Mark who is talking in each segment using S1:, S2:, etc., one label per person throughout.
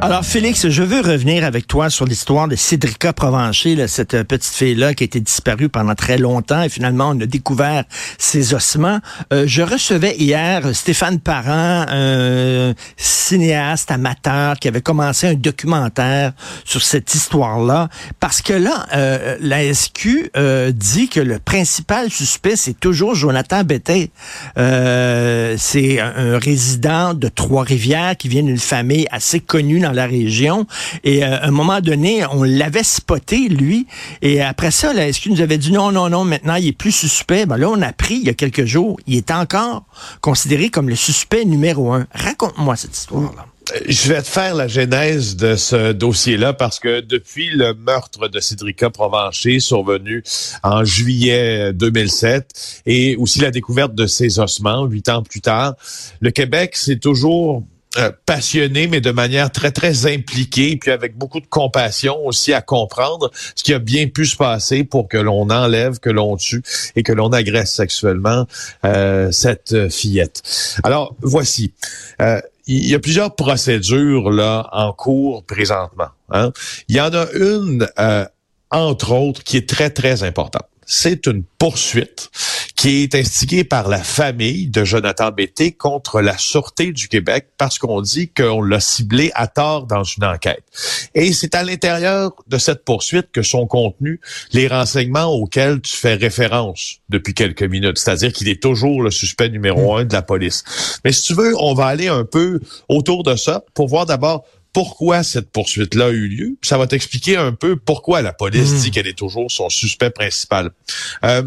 S1: Alors, Félix, je veux revenir avec toi sur l'histoire de Cédrica Provencher, là, cette euh, petite fille-là qui a été disparue pendant très longtemps et finalement, on a découvert ses ossements. Euh, je recevais hier Stéphane Parent, un cinéaste amateur qui avait commencé un documentaire sur cette histoire-là, parce que là, euh, la SQ dit que le principal suspect, c'est toujours Jonathan Bettet. c'est un, résident de Trois-Rivières qui vient d'une famille assez connue la région. Et euh, à un moment donné, on l'avait spoté, lui. Et après ça, la SQ nous avait dit non, non, non, maintenant, il est plus suspect? Ben là, on a appris il y a quelques jours, il est encore considéré comme le suspect numéro un. Raconte-moi cette histoire-là.
S2: Euh, je vais te faire la genèse de ce dossier-là parce que depuis le meurtre de Cédrica Provencher survenu en juillet 2007 et aussi la découverte de ses ossements huit ans plus tard, le Québec s'est toujours euh, passionné, mais de manière très, très impliquée, puis avec beaucoup de compassion aussi à comprendre ce qui a bien pu se passer pour que l'on enlève, que l'on tue et que l'on agresse sexuellement euh, cette fillette. Alors, voici. Euh, il y a plusieurs procédures là en cours présentement. Hein. Il y en a une, entre autres, qui est très, très importante. C'est une poursuite qui est instigé par la famille de Jonathan Bété contre la Sûreté du Québec parce qu'on dit qu'on l'a ciblé à tort dans une enquête. Et c'est à l'intérieur de cette poursuite que sont contenus les renseignements auxquels tu fais référence depuis quelques minutes, c'est-à-dire qu'il est toujours le suspect numéro un de la police. Mais si tu veux, on va aller un peu autour de ça pour voir d'abord pourquoi cette poursuite-là a eu lieu. Ça va t'expliquer un peu pourquoi la police hmm. dit qu'elle est toujours son suspect principal. Euh,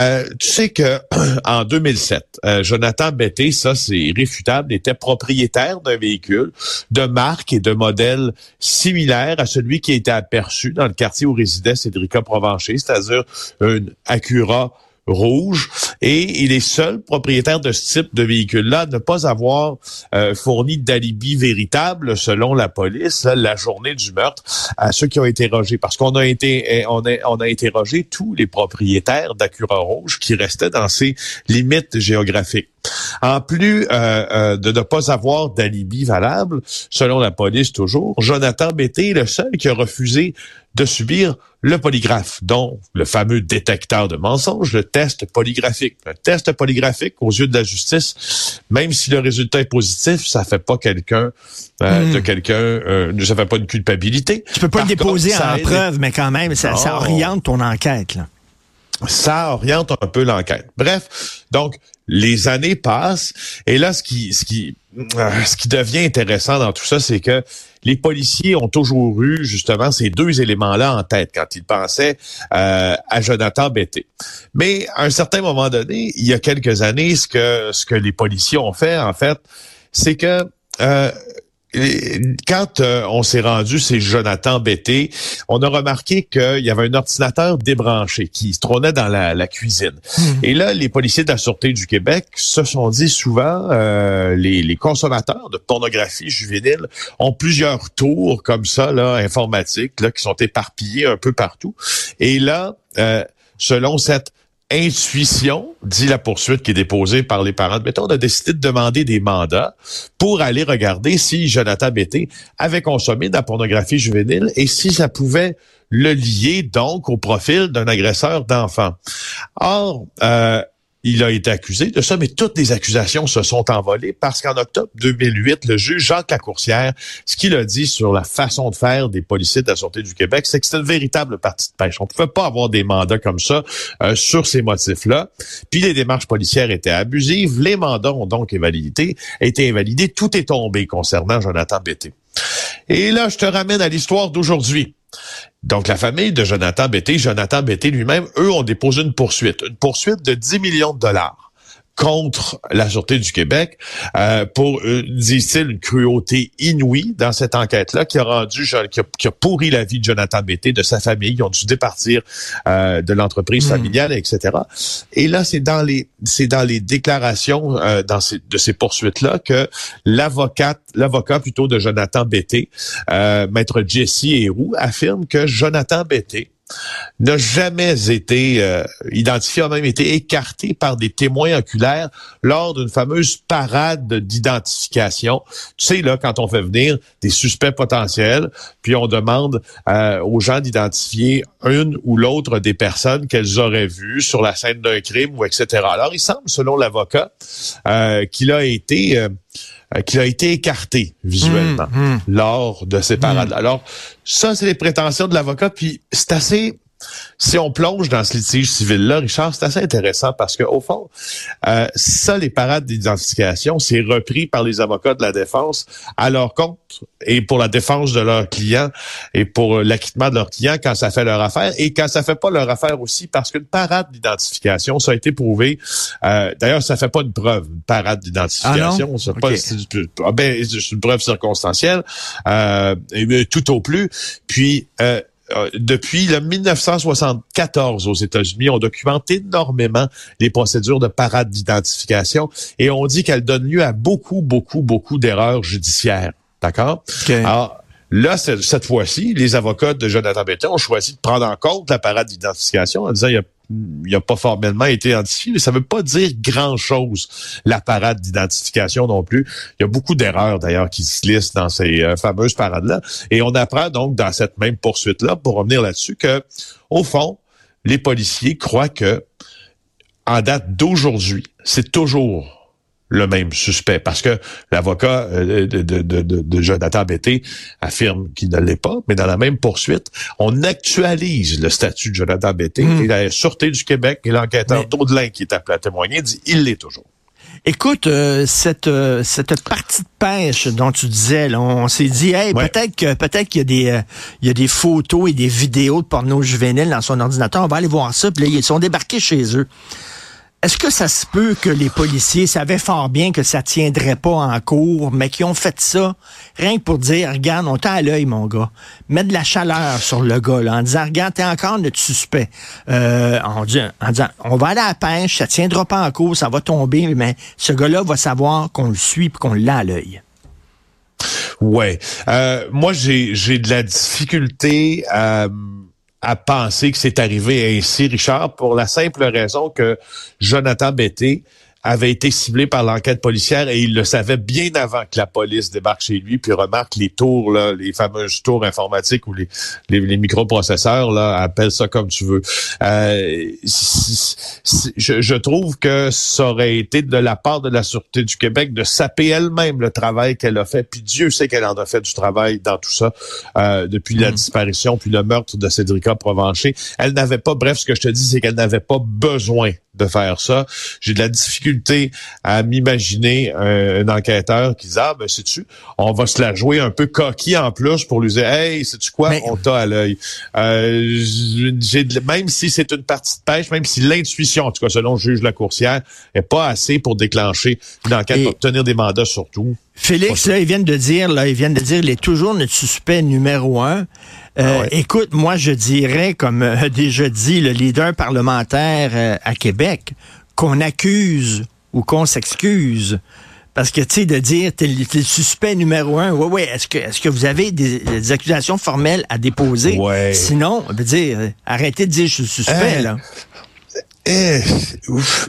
S2: euh, tu sais que en 2007, euh, Jonathan Betté, ça c'est irréfutable, était propriétaire d'un véhicule de marque et de modèle similaire à celui qui a été aperçu dans le quartier où résidait Cédrica Provencher, c'est-à-dire une Acura rouge et il est seul propriétaire de ce type de véhicule-là ne pas avoir euh, fourni d'alibi véritable selon la police la journée du meurtre à ceux qui ont été interrogés parce qu'on a été eh, on a, on a interrogé tous les propriétaires d'Acura rouge qui restaient dans ces limites géographiques. En plus euh, euh, de ne pas avoir d'alibi valable, selon la police toujours, Jonathan Bété est le seul qui a refusé de subir le polygraphe, dont le fameux détecteur de mensonges, le test polygraphique. Un test polygraphique, aux yeux de la justice, même si le résultat est positif, ça fait pas quelqu'un euh, hmm. de quelqu'un, euh, ça fait pas une culpabilité.
S1: Tu peux pas le déposer en preuve, mais quand même, ça, ça oriente ton enquête. Là
S2: ça oriente un peu l'enquête. Bref, donc les années passent et là euh, ce qui devient intéressant dans tout ça, c'est que les policiers ont toujours eu justement ces deux éléments-là en tête quand ils pensaient euh, à Jonathan Betté. Mais à un certain moment donné, il y a quelques années, ce que ce que les policiers ont fait en fait, c'est que euh, quand euh, on s'est rendu, c'est Jonathan Betté, on a remarqué qu'il y avait un ordinateur débranché qui se trônait dans la, cuisine. Hmm. Et là, les policiers de la Sûreté du Québec se sont dit souvent, euh, les, consommateurs de pornographie juvénile ont plusieurs tours comme ça, là, informatiques, là, qui sont éparpillés un peu partout. Et là, euh, selon cette intuition, dit la poursuite qui est déposée par les parents de Bété, on a décidé de demander des mandats pour aller regarder si Jonathan Bété avait consommé de la pornographie juvénile et si ça pouvait le lier donc au profil d'un agresseur d'enfants. Or, euh, il a été accusé de ça, mais toutes les accusations se sont envolées parce qu'en octobre 2008, le juge Jacques Lacourcière, ce qu'il a dit sur la façon de faire des policiers de la Sûreté du Québec, c'est que c'était une véritable partie de pêche. On ne pouvait pas avoir des mandats comme ça euh, sur ces motifs-là. Puis les démarches policières étaient abusives. Les mandats ont donc été invalidés. Tout est tombé concernant Jonathan Bété. Et là, je te ramène à l'histoire d'aujourd'hui. Donc, la famille de Jonathan Betté, Jonathan Betté lui-même, eux ont déposé une poursuite, une poursuite de 10 millions de dollars contre la Sûreté du Québec euh, pour, euh, disent-ils, une cruauté inouïe dans cette enquête-là qui a rendu, qui a, pourri la vie de Jonathan Bété, de sa famille. Ils ont dû départir euh, de l'entreprise hmm. familiale, etc. Et là, c'est dans les, c'est dans les déclarations euh, dans ces, de ces poursuites-là que l'avocate, l'avocat plutôt de Jonathan Bété, euh, maître Jesse Héroux, affirme que Jonathan Bété n'a jamais été euh, identifié, a même été écarté par des témoins oculaires lors d'une fameuse parade d'identification. Tu sais, là, quand on fait venir des suspects potentiels, puis on demande euh, aux gens d'identifier une ou l'autre des personnes qu'elles auraient vues sur la scène d'un crime ou etc. Alors, il semble, selon l'avocat, euh, qu'il a été euh, qui a été écarté visuellement hum, hum. lors de ces parades. Hum. Alors, ça, c'est les prétentions de l'avocat, puis c'est assez si on plonge dans ce litige civil-là, Richard, c'est assez intéressant parce que au fond, euh, ça, les parades d'identification, c'est repris par les avocats de la défense à leur compte et pour la défense de leurs clients et pour l'acquittement de leurs clients quand ça fait leur affaire et quand ça fait pas leur affaire aussi parce qu'une parade d'identification, ça a été prouvé. Euh, D'ailleurs, ça fait pas une preuve, une parade d'identification. Ah c'est ben, une preuve circonstancielle, euh, tout au plus. Puis euh, euh, depuis le 1974 aux États-Unis, on documente énormément les procédures de parade d'identification et on dit qu'elles donnent lieu à beaucoup, beaucoup, beaucoup d'erreurs judiciaires. D'accord? Alors, là, cette fois-ci, les avocats de Jonathan Béton ont choisi de prendre en compte la parade d'identification en disant il y a pas formellement été identifié, mais ça veut pas dire grand-chose, la parade d'identification non plus. Il y a beaucoup d'erreurs, d'ailleurs, qui se listent dans ces euh, fameuses parades-là. Et on apprend donc dans cette même poursuite-là, pour revenir là-dessus, que, au fond, les policiers croient que, en date d'aujourd'hui, c'est toujours le même suspect. Parce que l'avocat euh, de, de, de, de, Jonathan Bété affirme qu'il ne l'est pas, mais dans la même poursuite, on actualise le statut de Jonathan Bété hmm. et la Sûreté du Québec et l'enquêteur mais... qui est appelé à témoigner dit il l'est toujours.
S1: Écoute, euh, cette euh, cette partie de pêche dont tu disais, on s'est dit, hey, peut-être que peut-être qu'il y a des il y a des photos et des vidéos de porno juvénile dans son ordinateur. On va aller voir ça. Puis là, ils sont débarqués chez eux. Est-ce que ça se peut que les policiers savaient fort bien que ça tiendrait pas en cours, mais qui ont fait ça rien que pour dire, regarde, on t'a à l'œil, mon gars. Mettre de la chaleur sur le gars, là, en disant, regarde, t'es encore notre suspect. Euh, en, disant, on va aller à la pêche, ça tiendra pas en cours, ça va tomber, mais ce gars-là va savoir qu'on le suit et qu'on l'a à l'œil.
S2: Ouais. Euh, moi, j'ai de la difficulté à à penser que c'est arrivé ainsi, Richard, pour la simple raison que Jonathan Betté avait été ciblé par l'enquête policière et il le savait bien avant que la police débarque chez lui, puis remarque les tours, là, les fameuses tours informatiques ou les, les, microprocesseurs, là, appelle ça comme tu veux. Euh, je, je, trouve que ça aurait été de la part de la Sûreté du Québec de saper elle-même le travail qu'elle a fait, puis Dieu sait qu'elle en a fait du travail dans tout ça euh, depuis la mm. disparition, puis le meurtre de Cédrica Provencher. Elle n'avait pas, bref, ce que je te dis, c'est qu'elle n'avait pas besoin de faire ça. J'ai de la difficulté à m'imaginer un, enquêteur qui dit ah ben c'est tu, on va se la jouer un peu coquille en plus pour lui dire hey c'est tu quoi, on t'a à l'œil. Euh, même si c'est une partie de pêche, même si l'intuition, en tout cas selon le juge la coursière, est pas assez pour déclencher une enquête, pour obtenir des mandats surtout.
S1: Félix, là, ils viennent de dire, là, ils viennent de dire, il est toujours notre suspect numéro un. Euh, ah Écoute, moi, je dirais, comme euh, déjà dit le leader parlementaire euh, à Québec, qu'on accuse ou qu'on s'excuse. Parce que, tu sais, de dire, t'es le suspect numéro un, ouais, ouais, est-ce que, est-ce que vous avez des, accusations formelles à déposer?
S2: Ouais.
S1: Sinon, veut dire, arrêtez de dire je suis suspect, là.
S2: Eh,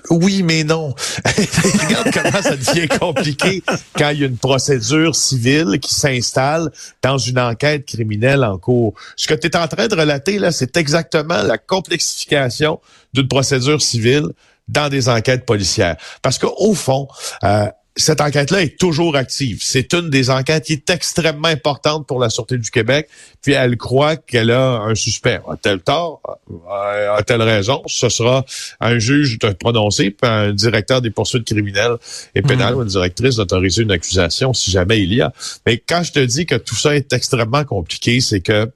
S2: oui, mais non. Regarde comment ça devient compliqué quand il y a une procédure civile qui s'installe dans une enquête criminelle en cours. Ce que tu es en train de relater, là, c'est exactement la complexification d'une procédure civile dans des enquêtes policières. Parce qu'au fond, euh, cette enquête-là est toujours active. C'est une des enquêtes qui est extrêmement importante pour la Sûreté du Québec. Puis elle croit qu'elle a un suspect. A-t-elle tort? A-t-elle raison? Ce sera un juge de prononcer, puis un directeur des poursuites criminelles et pénales ou une directrice d'autoriser une accusation si jamais il y a. Mais quand je te dis que tout ça est extrêmement compliqué, c'est que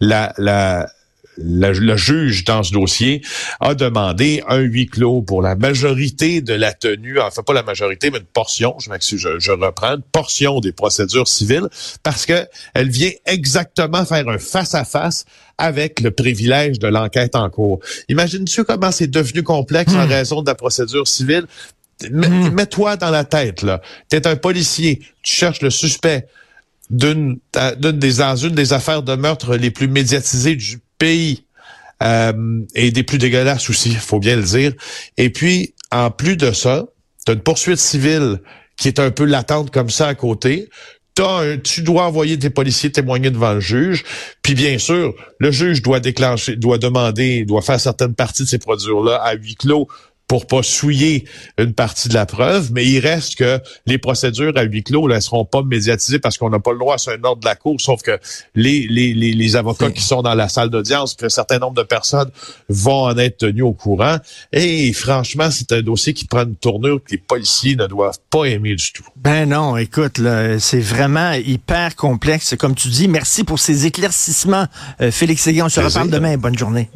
S2: la, la le, juge dans ce dossier a demandé un huis clos pour la majorité de la tenue, enfin pas la majorité, mais une portion, je m'excuse, je, je, reprends, une portion des procédures civiles, parce que elle vient exactement faire un face-à-face avec le privilège de l'enquête en cours. Imagine-tu comment c'est devenu complexe en hmm. raison de la procédure civile? Hmm. Mets-toi dans la tête, là. T'es un policier, tu cherches le suspect d'une des, dans une des affaires de meurtre les plus médiatisées du euh, et des plus dégueulasses aussi, faut bien le dire. Et puis, en plus de ça, tu as une poursuite civile qui est un peu latente comme ça à côté. Un, tu dois envoyer tes policiers témoigner devant le juge. Puis bien sûr, le juge doit déclencher, doit demander, doit faire certaines parties de ces procédures-là à huis clos pour pas souiller une partie de la preuve, mais il reste que les procédures à huis clos ne seront pas médiatisées parce qu'on n'a pas le droit, c'est un ordre de la Cour, sauf que les, les, les, les avocats qui sont dans la salle d'audience, puis un certain nombre de personnes vont en être tenus au courant. Et franchement, c'est un dossier qui prend une tournure que les policiers ne doivent pas aimer du tout.
S1: Ben non, écoute, c'est vraiment hyper complexe, comme tu dis. Merci pour ces éclaircissements, euh, Félix Séguin. On se reparle demain. Bonne journée.